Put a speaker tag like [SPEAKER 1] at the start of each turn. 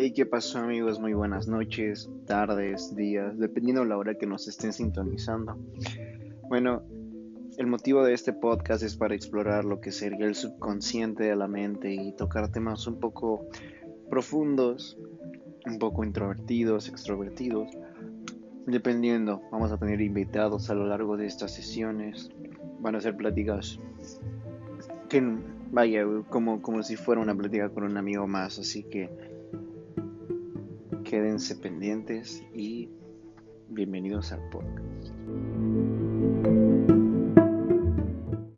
[SPEAKER 1] Hey, ¿qué pasó amigos? Muy buenas noches, tardes, días, dependiendo de la hora que nos estén sintonizando. Bueno, el motivo de este podcast es para explorar lo que sería el subconsciente de la mente y tocar temas un poco profundos, un poco introvertidos, extrovertidos. Dependiendo, vamos a tener invitados a lo largo de estas sesiones. Van a ser pláticas que vaya como, como si fuera una plática con un amigo más, así que quédense pendientes y bienvenidos al podcast.